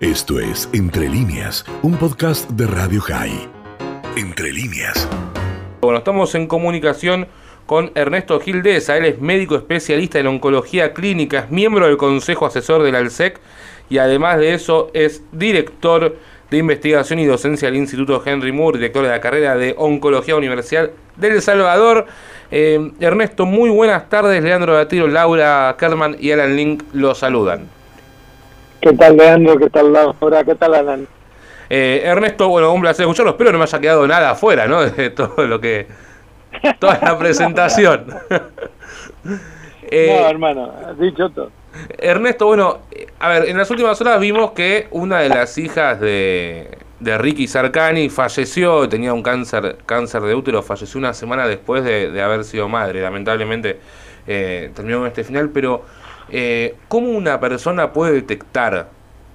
Esto es Entre líneas, un podcast de Radio High. Entre líneas. Bueno, estamos en comunicación con Ernesto Gildesa. Él es médico especialista en oncología clínica, es miembro del Consejo Asesor del ALSEC y además de eso es director de investigación y docencia del Instituto Henry Moore, director de la carrera de Oncología Universidad del Salvador. Eh, Ernesto, muy buenas tardes. Leandro Gatiro, Laura Kerman y Alan Link los saludan. ¿Qué tal, Leandro? ¿Qué tal, Laura? ¿Qué tal, Alan? Eh, Ernesto, bueno, un placer escucharlo. Espero no me haya quedado nada afuera, ¿no? De todo lo que. toda la presentación. eh, no, hermano, has dicho todo. Ernesto, bueno, a ver, en las últimas horas vimos que una de las hijas de, de Ricky Sarkani falleció, tenía un cáncer, cáncer de útero, falleció una semana después de, de haber sido madre. Lamentablemente eh, terminó con este final, pero eh, ¿cómo una persona puede detectar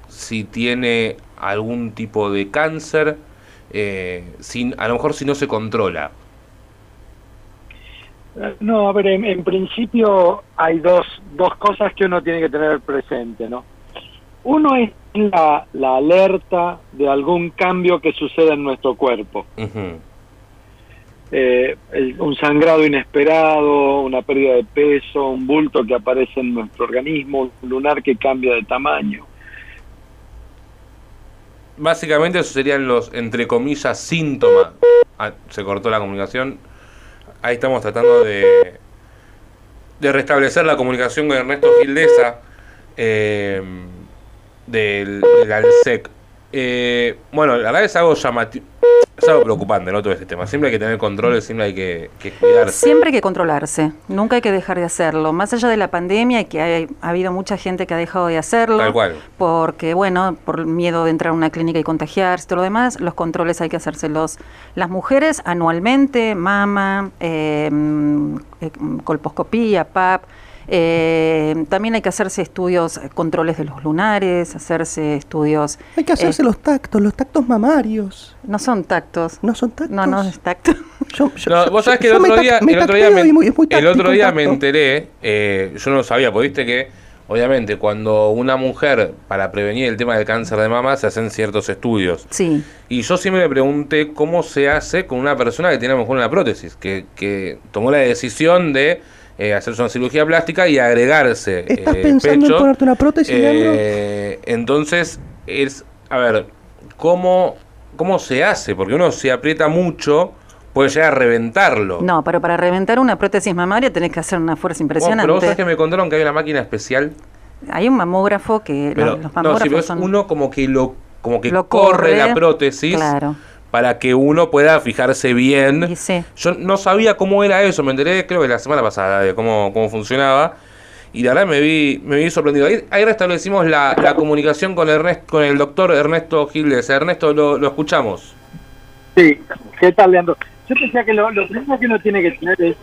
si tiene algún tipo de cáncer, eh, sin, a lo mejor si no se controla? No, a ver, en, en, principio hay dos, dos cosas que uno tiene que tener presente, ¿no? Uno es la, la alerta de algún cambio que suceda en nuestro cuerpo. Uh -huh. Eh, un sangrado inesperado, una pérdida de peso, un bulto que aparece en nuestro organismo, un lunar que cambia de tamaño. Básicamente esos serían los, entre comillas, síntomas. Ah, se cortó la comunicación ahí estamos tratando de, de restablecer la comunicación con Ernesto Gildesa eh, del, del ALSEC. Eh, bueno, la verdad es algo llamativo. Es algo preocupante, ¿no? Todo este tema. Siempre hay que tener controles, siempre hay que, que, cuidarse. Siempre hay que controlarse. Nunca hay que dejar de hacerlo. Más allá de la pandemia, que hay, ha habido mucha gente que ha dejado de hacerlo. Tal cual. Porque, bueno, por miedo de entrar a una clínica y contagiarse, todo lo demás, los controles hay que hacérselos. Las mujeres anualmente, mama, eh, colposcopía, PAP. Eh, también hay que hacerse estudios, controles de los lunares, hacerse estudios... Hay que hacerse eh, los tactos, los tactos mamarios. No son tactos. No son tactos. No, no es tacto. Yo, yo, no, vos sabés que el otro día, el otro día, me, muy, el otro día me enteré, eh, yo no lo sabía, porque viste que, obviamente, cuando una mujer, para prevenir el tema del cáncer de mama, se hacen ciertos estudios. Sí. Y yo siempre me pregunté cómo se hace con una persona que tiene a lo mejor una prótesis, que, que tomó la decisión de eh, hacerse una cirugía plástica y agregarse ¿Estás eh, pensando pecho. en ponerte una prótesis, eh, Entonces, es, a ver, ¿cómo, ¿cómo se hace? Porque uno se aprieta mucho, puede llegar a reventarlo. No, pero para reventar una prótesis mamaria tenés que hacer una fuerza impresionante. Oh, pero vos sabés que me contaron que hay una máquina especial. Hay un mamógrafo que pero, los, los mamógrafos no, si son... uno como que lo como que Lo corre, corre, la prótesis Claro. Para que uno pueda fijarse bien. Sí. Yo no sabía cómo era eso, me enteré creo que la semana pasada de cómo, cómo funcionaba. Y la verdad me vi, me vi sorprendido. Ahí, ahí restablecimos la, la comunicación con Ernest, con el doctor Ernesto Gildes. Ernesto, lo, lo escuchamos. Sí, ¿qué tal, Leandro? Yo pensé que lo, lo primero que uno tiene que tener es,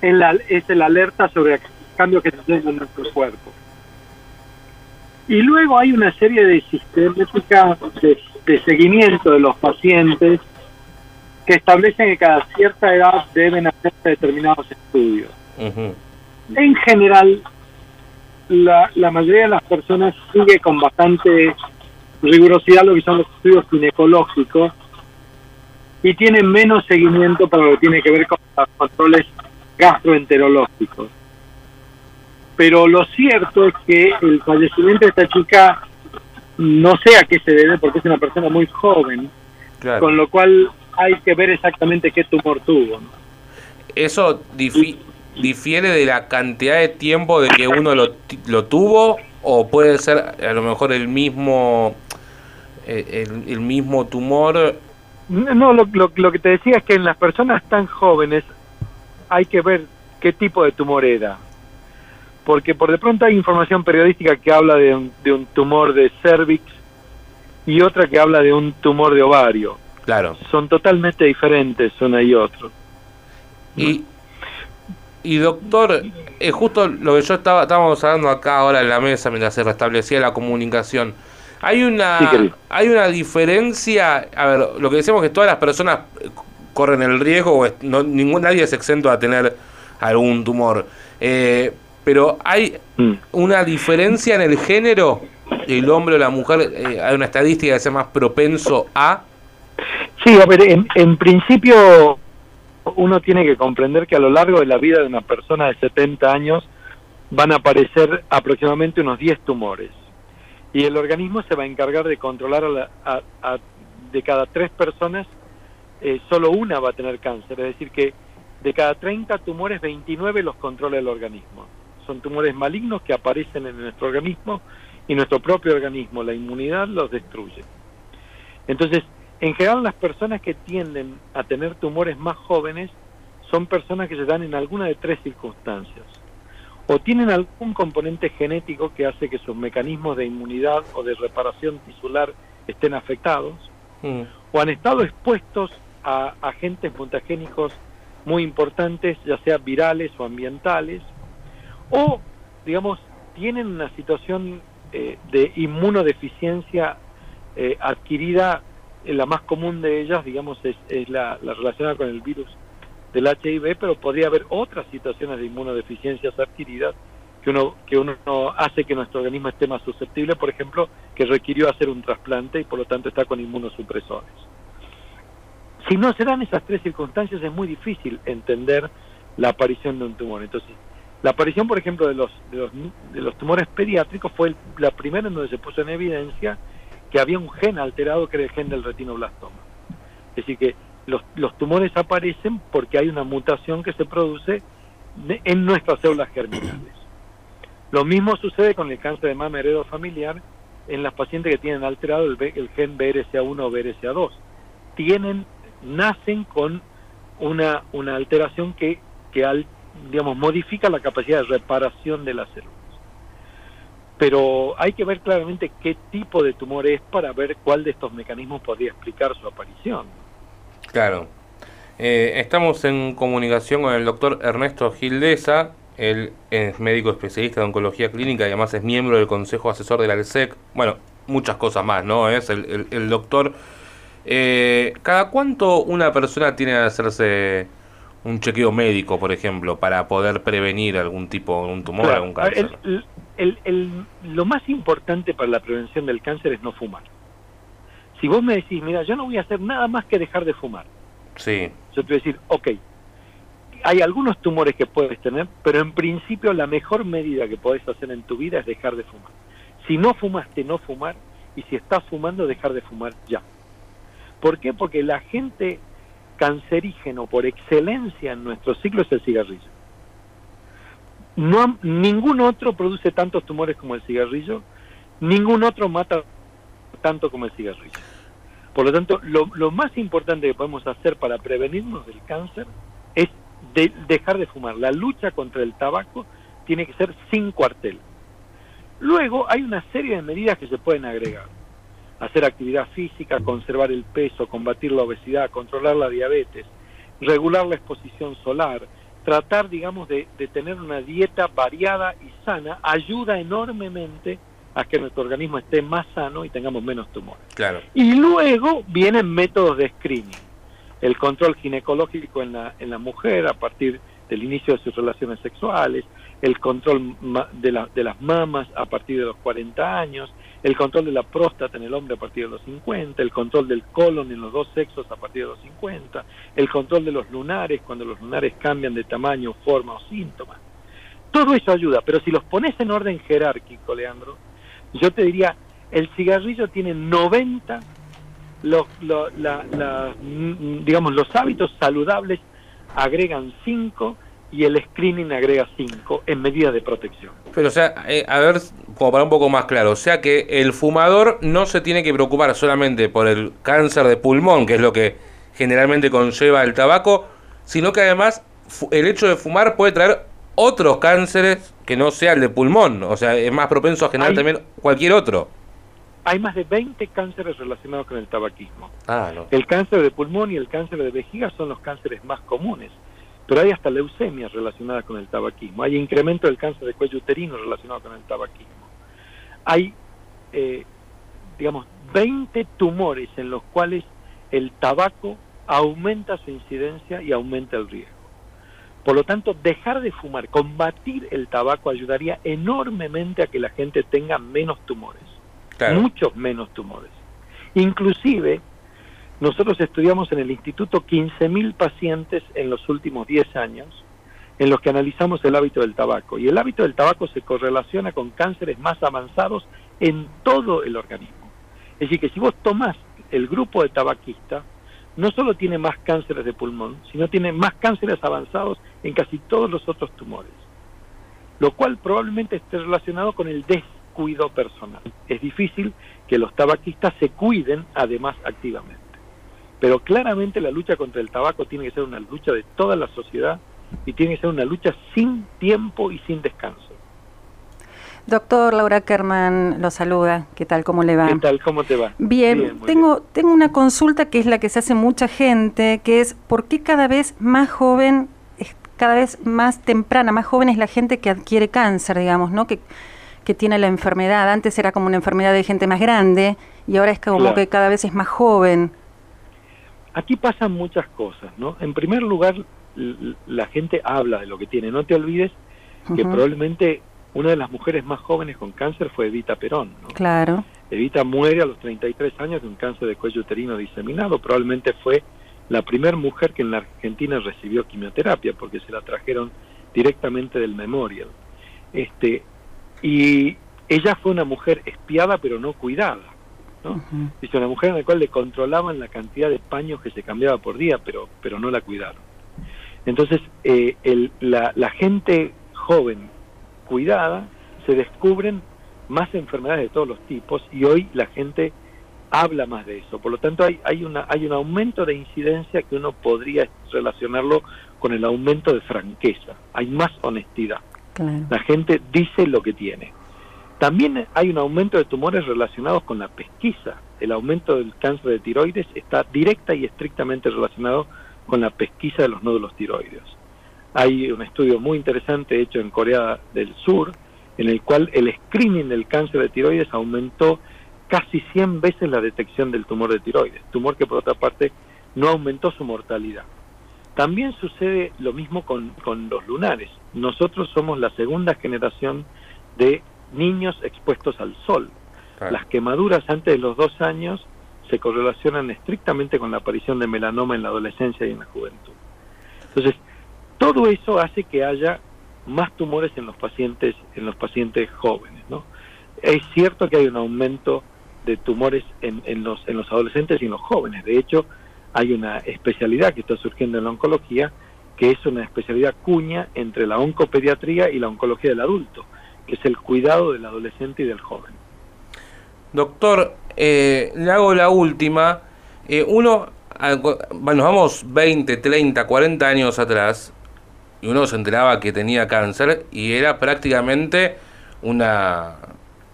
es, la, es el alerta sobre cambios que suceden en nuestro cuerpo. Y luego hay una serie de sistemáticas de, de seguimiento de los pacientes que establecen que cada cierta edad deben hacerse determinados estudios. Uh -huh. En general, la, la mayoría de las personas sigue con bastante rigurosidad lo que son los estudios ginecológicos y tienen menos seguimiento para lo que tiene que ver con los controles gastroenterológicos. Pero lo cierto es que el fallecimiento de esta chica no sé a qué se debe porque es una persona muy joven, Claro. con lo cual hay que ver exactamente qué tumor tuvo. ¿no? ¿Eso difi- difiere de la cantidad de tiempo de que uno lo, lo tuvo? ¿O puede ser a lo mejor el mismo, eh, el, el mismo tumor? No, lo, lo, lo que te decía es que en las personas tan jóvenes hay que ver qué tipo de tumor era. Porque por de pronto hay información periodística que habla de un, de un tumor de cervix y otra que habla de un tumor de ovario. Claro. Son totalmente diferentes una y otro. Y, y doctor, es justo lo que yo estaba estábamos hablando acá ahora en la mesa mientras se restablecía la comunicación. Hay una Sí, hay una diferencia, a ver, lo que decimos es que todas las personas eh, corren el riesgo, o no, ningún, nadie es exento a tener algún tumor. Eh, pero hay Mm. una diferencia en el género el hombre o la mujer, eh, hay una estadística que sea más propenso a... Sí, a ver, en, en principio uno tiene que comprender que a lo largo de la vida de una persona de 70 años van a aparecer aproximadamente unos 10 tumores. Y el organismo se va a encargar de controlar a, la- a- a- de cada tres personas, eh, solo una va a tener cáncer. Es decir, que de cada 30 tumores, 29 los controla el organismo. Son tumores malignos que aparecen en nuestro organismo y nuestro propio organismo, la inmunidad, los destruye. Entonces, en general las personas que tienden a tener tumores más jóvenes son personas que se dan en alguna de tres circunstancias. O tienen algún componente genético que hace que sus mecanismos de inmunidad o de reparación tisular estén afectados, Mm, o han estado expuestos a agentes mutagénicos muy importantes, ya sea virales o ambientales, o, digamos, tienen una situación eh, de inmunodeficiencia eh, adquirida, eh, la más común de ellas, digamos, es, es la, la relacionada con el virus del HIV, pero podría haber otras situaciones de inmunodeficiencias adquiridas que uno que uno no hace que nuestro organismo esté más susceptible, por ejemplo, que requirió hacer un trasplante y por lo tanto está con inmunosupresores. Si no se dan esas tres circunstancias es muy difícil entender la aparición de un tumor. Entonces, la aparición, por ejemplo, de los, de los, tumores pediátricos fue la primera en donde se puso en evidencia que había un gen alterado que era el gen del retinoblastoma. Es decir, que los, los tumores aparecen porque hay una mutación que se produce en nuestras células germinales. Lo mismo sucede con el cáncer de mama heredo familiar en las pacientes que tienen alterado el gen BRCA1 o BRCA2. Tienen, nacen con una, una alteración que, que al- digamos, modifica la capacidad de reparación de las células. Pero hay que ver claramente qué tipo de tumor es para ver cuál de estos mecanismos podría explicar su aparición. Claro. Eh, estamos en comunicación con el doctor Ernesto Gildesa. Él es médico especialista de oncología clínica y además es miembro del Consejo Asesor de la ALSEC. Bueno, muchas cosas más, ¿no? Es el doctor. Eh, ¿Cada cuánto una persona tiene que hacerse un chequeo médico, por ejemplo, para poder prevenir algún tipo, un tumor, Claro, algún cáncer? el- el- el- lo más importante para la prevención del cáncer es no fumar. Si vos me decís, mira, yo no voy a hacer nada más que dejar de fumar, Sí, yo te voy a decir, ok, hay algunos tumores que puedes tener, pero en principio la mejor medida que podés hacer en tu vida es dejar de fumar. Si no fumaste, no fumar, y si estás fumando, dejar de fumar ya. ¿Por qué? Porque el agente cancerígeno por excelencia en nuestro ciclo es el cigarrillo. No, ningún otro produce tantos tumores como el cigarrillo, ningún otro mata tanto como el cigarrillo. Por lo tanto, lo, más importante que podemos hacer para prevenirnos del cáncer es de- dejar de fumar. La lucha contra el tabaco tiene que ser sin cuartel. Luego hay una serie de medidas que se pueden agregar. Hacer actividad física, conservar el peso, combatir la obesidad, controlar la diabetes, regular la exposición solar, tratar, digamos, de, de tener una dieta variada y sana, ayuda enormemente a que nuestro organismo esté más sano y tengamos menos tumores. claro. Y luego vienen métodos de screening. El control ginecológico en la, en la mujer a partir del inicio de sus relaciones sexuales, el control de, la- de las mamas a partir de los 40 años, el control de la próstata en el hombre a partir de los 50, el control del colon en los dos sexos a partir de los 50, el control de los lunares cuando los lunares cambian de tamaño, forma o síntomas. Todo eso ayuda, pero si los pones en orden jerárquico, Leandro, yo te diría, el cigarrillo tiene 90, los, lo- la- mm, digamos, los hábitos saludables agregan 5 y el screening agrega 5 en medida de protección. Pero, o sea, eh, a ver, como para un poco más claro, o sea que el fumador no se tiene que preocupar solamente por el cáncer de pulmón, que es lo que generalmente conlleva el tabaco, sino que además el hecho de fumar puede traer otros cánceres que no sea el de pulmón, o sea, es más propenso a generar Hay- también cualquier otro. Hay más de 20 cánceres relacionados con el tabaquismo. Ah, no. El cáncer de pulmón y el cáncer de vejiga son los cánceres más comunes, pero hay hasta leucemias relacionadas con el tabaquismo. Hay incremento del cáncer de cuello uterino relacionado con el tabaquismo. Hay, eh, digamos, 20 tumores en los cuales el tabaco aumenta su incidencia y aumenta el riesgo. Por lo tanto, dejar de fumar, combatir el tabaco ayudaría enormemente a que la gente tenga menos tumores. Claro. muchos menos tumores. Inclusive, nosotros estudiamos en el instituto 15.000 pacientes en los últimos 10 años en los que analizamos el hábito del tabaco. Y el hábito del tabaco se correlaciona con cánceres más avanzados en todo el organismo. Es decir, que si vos tomás el grupo de tabaquista, no solo tiene más cánceres de pulmón, sino tiene más cánceres avanzados en casi todos los otros tumores. Lo cual probablemente esté relacionado con el descuido personal. Es difícil que los tabaquistas se cuiden además activamente. Pero claramente la lucha contra el tabaco tiene que ser una lucha de toda la sociedad y tiene que ser una lucha sin tiempo y sin descanso. Doctor Laura Kerman lo saluda. ¿Qué tal? ¿Cómo le va? ¿Qué tal? ¿Cómo te va? Bien, tengo, tengo una consulta que es la que se hace mucha gente, que es ¿por qué cada vez más joven, cada vez más temprana, más joven es la gente que adquiere cáncer, digamos, ¿no? Que, que tiene la enfermedad. Antes era como una enfermedad de gente más grande y ahora es como Claro. que cada vez es más joven. Aquí pasan muchas cosas, ¿no? En primer lugar, la gente habla de lo que tiene. No te olvides que probablemente una de las mujeres más jóvenes con cáncer fue Evita Perón, ¿no? Claro. Evita muere a los 33 años de un cáncer de cuello uterino diseminado. Probablemente fue la primera mujer que en la Argentina recibió quimioterapia porque se la trajeron directamente del Memorial. Este, y ella fue una mujer espiada pero no cuidada. ¿no? Dice una mujer en la cual le controlaban la cantidad de paños que se cambiaba por día, pero, pero no la cuidaron. Entonces, eh, el- la, la gente joven cuidada se descubren más enfermedades de todos los tipos y hoy la gente habla más de eso. Por lo tanto, hay, hay, una, hay un aumento de incidencia que uno podría relacionarlo con el aumento de franqueza. Hay más honestidad. Claro. La gente dice lo que tiene. También hay un aumento de tumores relacionados con la pesquisa. El aumento del cáncer de tiroides está directa y estrictamente relacionado con la pesquisa de los nódulos tiroides. Hay un estudio muy interesante hecho en Corea del Sur en el cual el screening del cáncer de tiroides aumentó casi 100 veces la detección del tumor de tiroides, tumor que por otra parte no aumentó su mortalidad. También sucede lo mismo con, con los lunares. Nosotros somos la segunda generación de niños expuestos al sol. Claro. Las quemaduras antes de los dos años se correlacionan estrictamente con la aparición de melanoma en la adolescencia y en la juventud. Entonces, todo eso hace que haya más tumores en los pacientes, en los pacientes jóvenes, ¿no? Es cierto que hay un aumento de tumores en, en los, en los adolescentes y en los jóvenes. De hecho, hay una especialidad que está surgiendo en la oncología, que es una especialidad cuña entre la oncopediatría y la oncología del adulto, que es el cuidado del adolescente y del joven. Doctor, eh, le hago la última. Eh, uno, bueno, nos vamos 20, 30, 40 años atrás y uno se enteraba que tenía cáncer y era prácticamente una...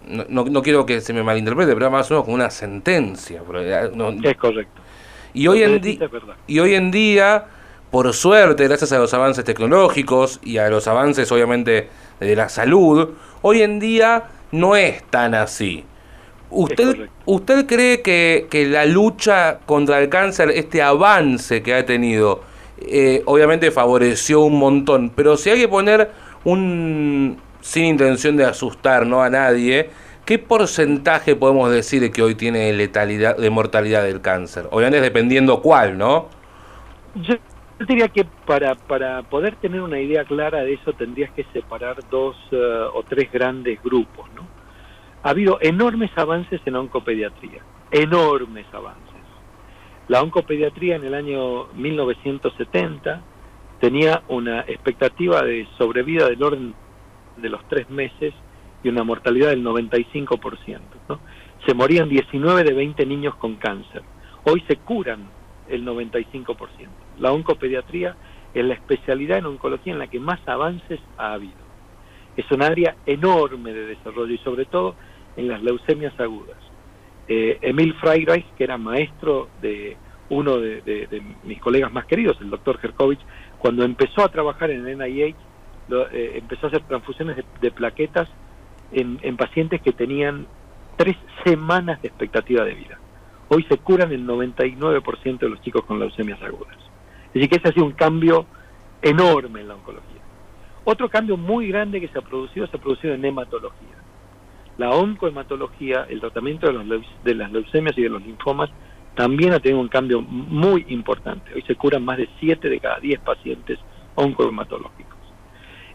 No, no- no quiero que se me malinterprete, pero más o menos como una sentencia. no- Es correcto. y, hoy en di- y hoy en día, por suerte, gracias a los avances tecnológicos y a los avances obviamente de la salud, hoy en día no es tan así. ¿Usted. ¿Usted cree que, que la lucha contra el cáncer, este avance que ha tenido, eh, obviamente favoreció un montón, pero si hay que poner un, sin intención de asustar ¿no? a nadie, ¿qué porcentaje podemos decir que hoy tiene de letalidad, de mortalidad del cáncer? Obviamente dependiendo cuál, ¿no? Yo diría que para, para poder tener una idea clara de eso tendrías que separar dos eh, o tres grandes grupos, ¿no? Ha habido enormes avances en oncopediatría, enormes avances. La oncopediatría en el año 1970 tenía una expectativa de sobrevida del orden de los tres meses y una mortalidad del 95%. ¿no? Se morían 19 de 20 niños con cáncer. Hoy se curan el 95%. La oncopediatría es la especialidad en oncología en la que más avances ha habido. Es un área enorme de desarrollo y sobre todo en las leucemias agudas. Eh, Emil Freireich, que era maestro de uno de, mis colegas más queridos, el doctor Herkovich, cuando empezó a trabajar en el NIH, eh, empezó a hacer transfusiones de, plaquetas en, en pacientes que tenían tres semanas de expectativa de vida. Hoy se curan el 99% de los chicos con leucemias agudas. Decir, que ese ha sido un cambio enorme en la oncología. Otro cambio muy grande que se ha producido se ha producido en hematología. La oncohematología, el tratamiento de, los, de las leucemias y de los linfomas también ha tenido un cambio muy importante. Hoy se curan más de 7 de cada 10 pacientes oncohematológicos.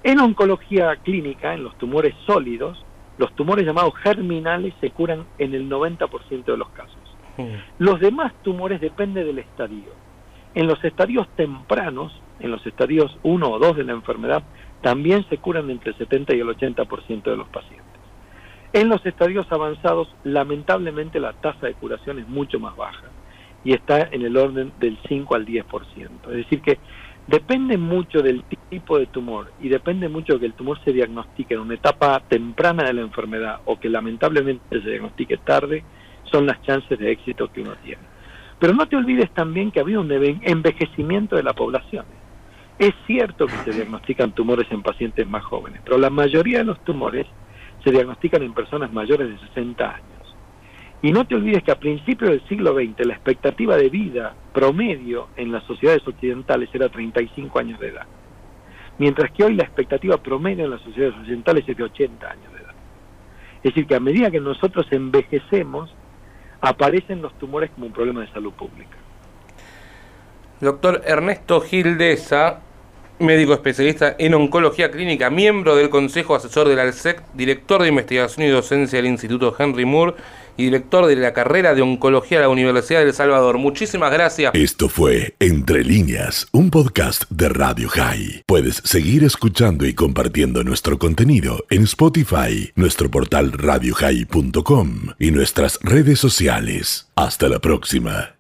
En oncología clínica, en los tumores sólidos, los tumores llamados germinales se curan en el 90% de los casos. Los demás tumores dependen del estadio. En los estadios tempranos, en los estadios 1 o 2 de la enfermedad, también se curan entre el 70 y el 80% de los pacientes. En los estadios avanzados, lamentablemente la tasa de curación es mucho más baja y está en el orden del 5 al 10%. Es decir, que depende mucho del tipo de tumor y depende mucho que el tumor se diagnostique en una etapa temprana de la enfermedad o que lamentablemente se diagnostique tarde, son las chances de éxito que uno tiene. Pero no te olvides también que había un envejecimiento de la población. Es cierto que se diagnostican tumores en pacientes más jóvenes, pero la mayoría de los tumores se diagnostican en personas mayores de 60 años. Y no te olvides que a principios del siglo XX la expectativa de vida promedio en las sociedades occidentales era 35 años de edad, mientras que hoy la expectativa promedio en las sociedades occidentales es de 80 años de edad. Es decir, que a medida que nosotros envejecemos, aparecen los tumores como un problema de salud pública. Doctor Ernesto Gildesa, médico especialista en oncología clínica, miembro del Consejo Asesor del ALSEC, director de investigación y docencia del Instituto Henry Moore y director de la carrera de oncología de la Universidad de El Salvador. Muchísimas gracias. Esto fue Entre líneas, un podcast de Radio High. Puedes seguir escuchando y compartiendo nuestro contenido en Spotify, nuestro portal radiohigh.com y nuestras redes sociales. Hasta la próxima.